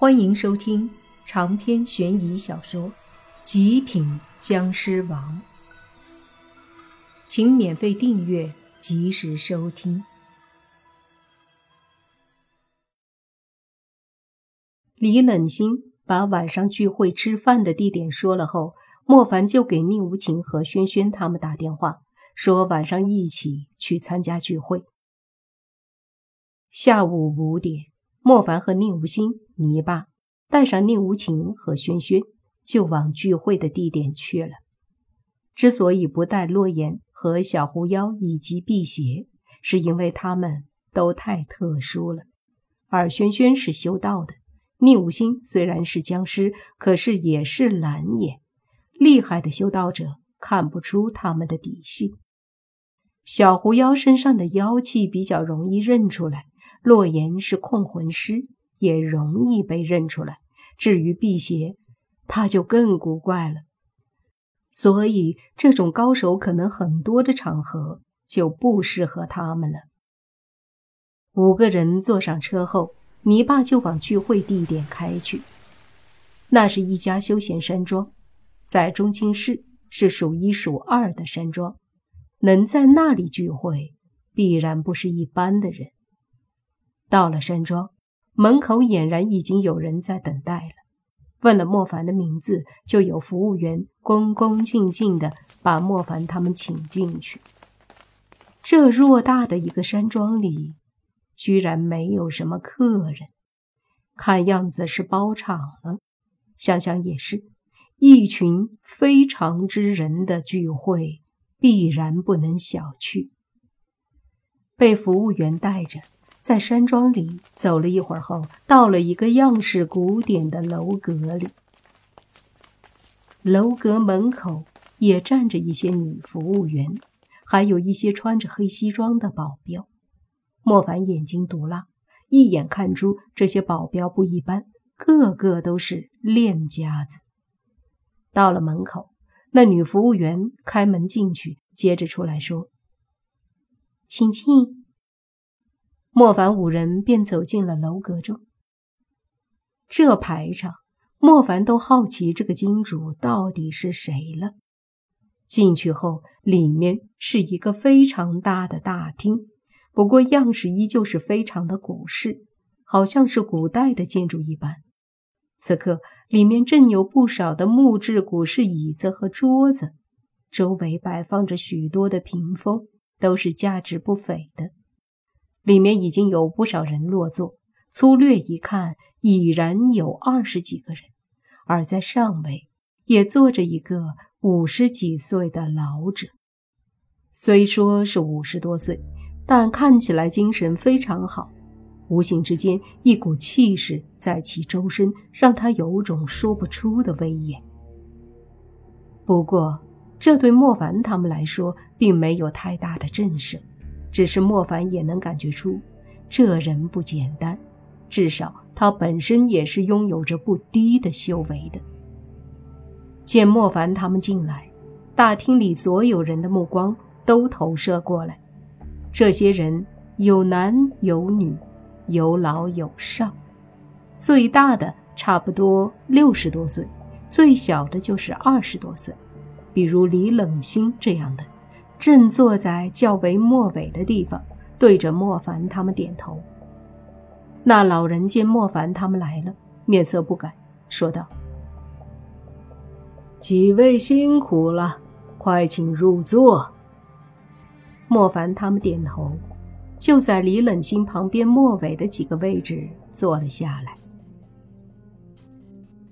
欢迎收听长篇悬疑小说《极品僵尸王》，请免费订阅，及时收听。李冷心把晚上聚会吃饭的地点说了后，莫凡就给宁无情和轩轩他们打电话，说晚上一起去参加聚会。下午五点。莫凡和宁无心、泥巴带上宁无情和轩轩，就往聚会的地点去了。之所以不带洛言和小狐妖以及辟邪，是因为他们都太特殊了。而轩轩是修道的，宁无心虽然是僵尸，可是也是蓝眼，厉害的修道者看不出他们的底细。小狐妖身上的妖气比较容易认出来。洛言是控魂师，也容易被认出来。至于辟邪，他就更古怪了。所以这种高手可能很多的场合就不适合他们了。五个人坐上车后，泥巴就往聚会地点开去。那是一家休闲山庄，在中青市是数一数二的山庄。能在那里聚会，必然不是一般的人。到了山庄门口，俨然已经有人在等待了。问了莫凡的名字，就有服务员恭恭敬敬地把莫凡他们请进去。这偌大的一个山庄里，居然没有什么客人，看样子是包场了。想想也是，一群非常之人的聚会，必然不能小觑。被服务员带着。在山庄里走了一会儿后，到了一个样式古典的楼阁里。楼阁门口也站着一些女服务员，还有一些穿着黑西装的保镖。莫凡眼睛毒辣，一眼看出这些保镖不一般，个个都是练家子。到了门口，那女服务员开门进去，接着出来说：“请进。”莫凡五人便走进了楼阁中。这排场，莫凡都好奇这个金主到底是谁了。进去后，里面是一个非常大的大厅，不过样式依旧是非常的古式，好像是古代的建筑一般。此刻，里面正有不少的木质古式椅子和桌子，周围摆放着许多的屏风，都是价值不菲的。里面已经有不少人落座，粗略一看，已然有二十几个人。而在上位也坐着一个五十几岁的老者，虽说是五十多岁，但看起来精神非常好。无形之间，一股气势在其周身，让他有种说不出的威严。不过，这对莫凡他们来说，并没有太大的震慑。只是莫凡也能感觉出，这人不简单，至少他本身也是拥有着不低的修为的。见莫凡他们进来，大厅里所有人的目光都投射过来。这些人有男有女，有老有少，最大的差不多六十多岁，最小的就是二十多岁，比如李冷心这样的。正坐在较为末尾的地方，对着莫凡他们点头。那老人见莫凡他们来了，面色不改，说道：“几位辛苦了，快请入座。”莫凡他们点头，就在李冷心旁边末尾的几个位置坐了下来。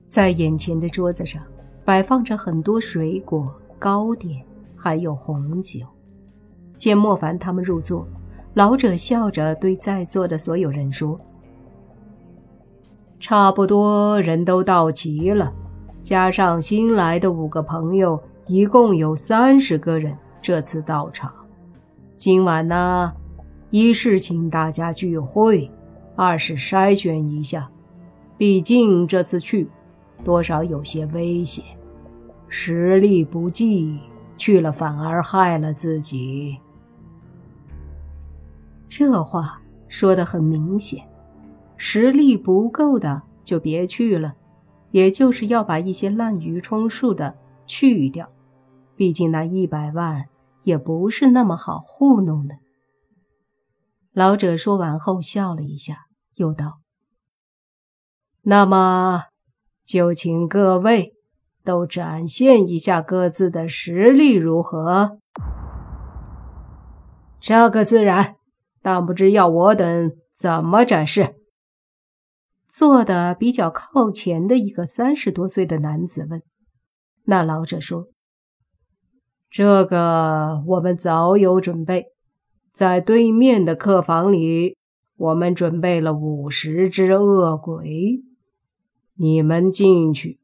在眼前的桌子上，摆放着很多水果、糕点。还有红酒。见莫凡他们入座，老者笑着对在座的所有人说：“差不多人都到齐了，加上新来的五个朋友，一共有三十个人这次到场。今晚呢，一是请大家聚会，二是筛选一下，毕竟这次去，多少有些危险，实力不济。”去了反而害了自己，这话说的很明显，实力不够的就别去了，也就是要把一些滥竽充数的去掉。毕竟那一百万也不是那么好糊弄的。老者说完后笑了一下，又道：“那么，就请各位都展现一下各自的实力，如何？”这个自然，但不知要我等怎么展示。坐的比较靠前的一个三十多岁的男子问：“那老者说，这个我们早有准备，在对面的客房里，我们准备了五十只恶鬼。你们进去，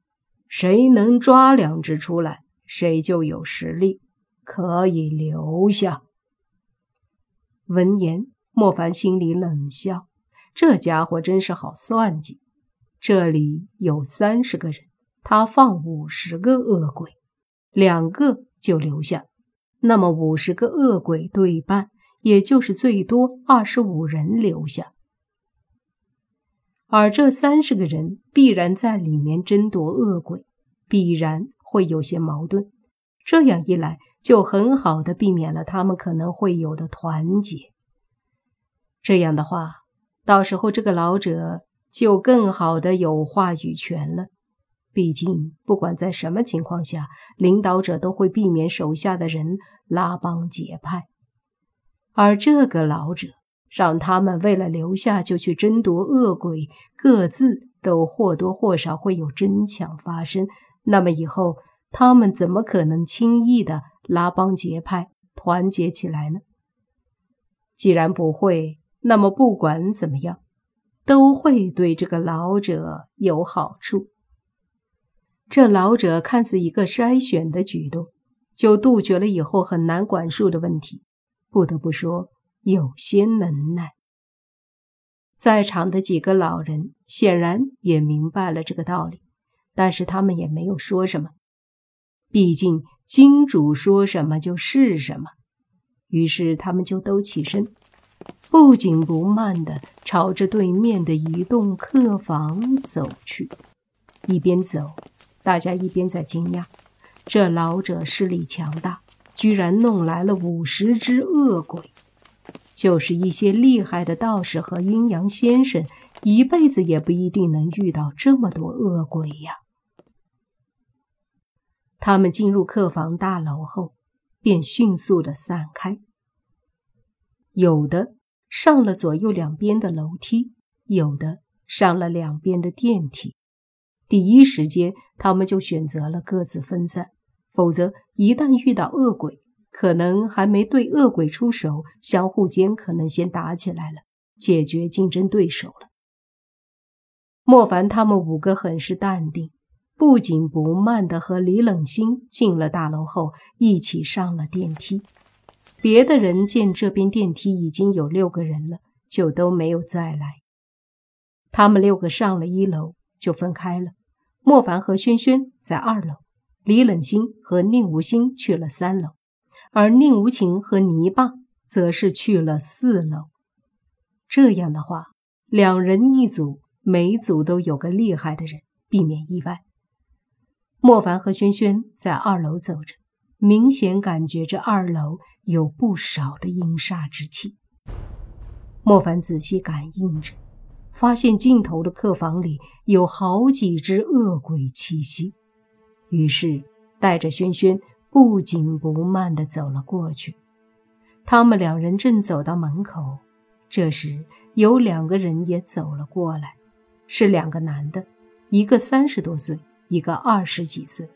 谁能抓两只出来，谁就有实力，可以留下。”闻言，莫凡心里冷笑。这家伙真是好算计，这里有三十个人，他放五十个恶鬼，两个就留下，那么五十个恶鬼对半，也就是最多二十五人留下。而这三十个人必然在里面争夺恶鬼，必然会有些矛盾。这样一来，就很好的避免了他们可能会有的团结。这样的话。到时候，这个老者就更好的有话语权了。毕竟，不管在什么情况下，领导者都会避免手下的人拉帮结派。而这个老者让他们为了留下就去争夺恶鬼，各自都或多或少会有争抢发生。那么以后，他们怎么可能轻易的拉帮结派、团结起来呢？既然不会。那么不管怎么样，都会对这个老者有好处。这老者看似一个筛选的举动，就杜绝了以后很难管束的问题。不得不说，有些能耐。在场的几个老人显然也明白了这个道理，但是他们也没有说什么。毕竟金主说什么就是什么。于是他们就都起身。不紧不慢地朝着对面的一栋客房走去，一边走，大家一边在惊讶：这老者势力强大，居然弄来了五十只恶鬼。就是一些厉害的道士和阴阳先生，一辈子也不一定能遇到这么多恶鬼呀。他们进入客房大楼后，便迅速的散开。有的上了左右两边的楼梯，有的上了两边的电梯。第一时间，他们就选择了各自分散，否则一旦遇到恶鬼，可能还没对恶鬼出手，相互间可能先打起来了，解决竞争对手了。莫凡他们五个很是淡定，不紧不慢地和李冷心进了大楼后，一起上了电梯。别的人见这边电梯已经有六个人了，就都没有再来。他们六个上了一楼就分开了。莫凡和轩轩在二楼，李冷心和宁无心去了三楼，而宁无情和泥巴则是去了四楼。这样的话，两人一组，每组都有个厉害的人，避免意外。莫凡和轩轩在二楼走着。明显感觉这二楼有不少的阴煞之气。莫凡仔细感应着，发现尽头的客房里有好几只恶鬼气息，于是带着轩轩不紧不慢地走了过去。他们两人正走到门口，这时有两个人也走了过来，是两个男的，一个三十多岁，一个二十几岁。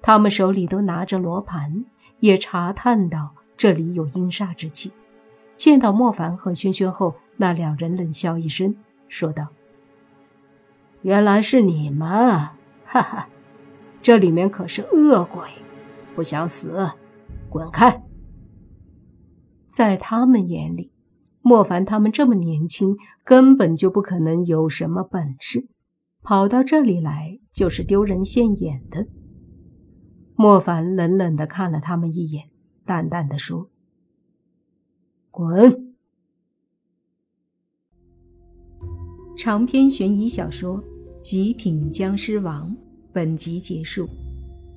他们手里都拿着罗盘，也查探到这里有阴煞之气。见到莫凡和轩轩后，那两人冷笑一声，说道：“原来是你们，哈哈，这里面可是恶鬼，不想死，滚开！”在他们眼里，莫凡他们这么年轻，根本就不可能有什么本事，跑到这里来就是丢人现眼的。莫凡冷冷的看了他们一眼，淡淡的说：“滚。”长篇悬疑小说《极品僵尸王本集结束，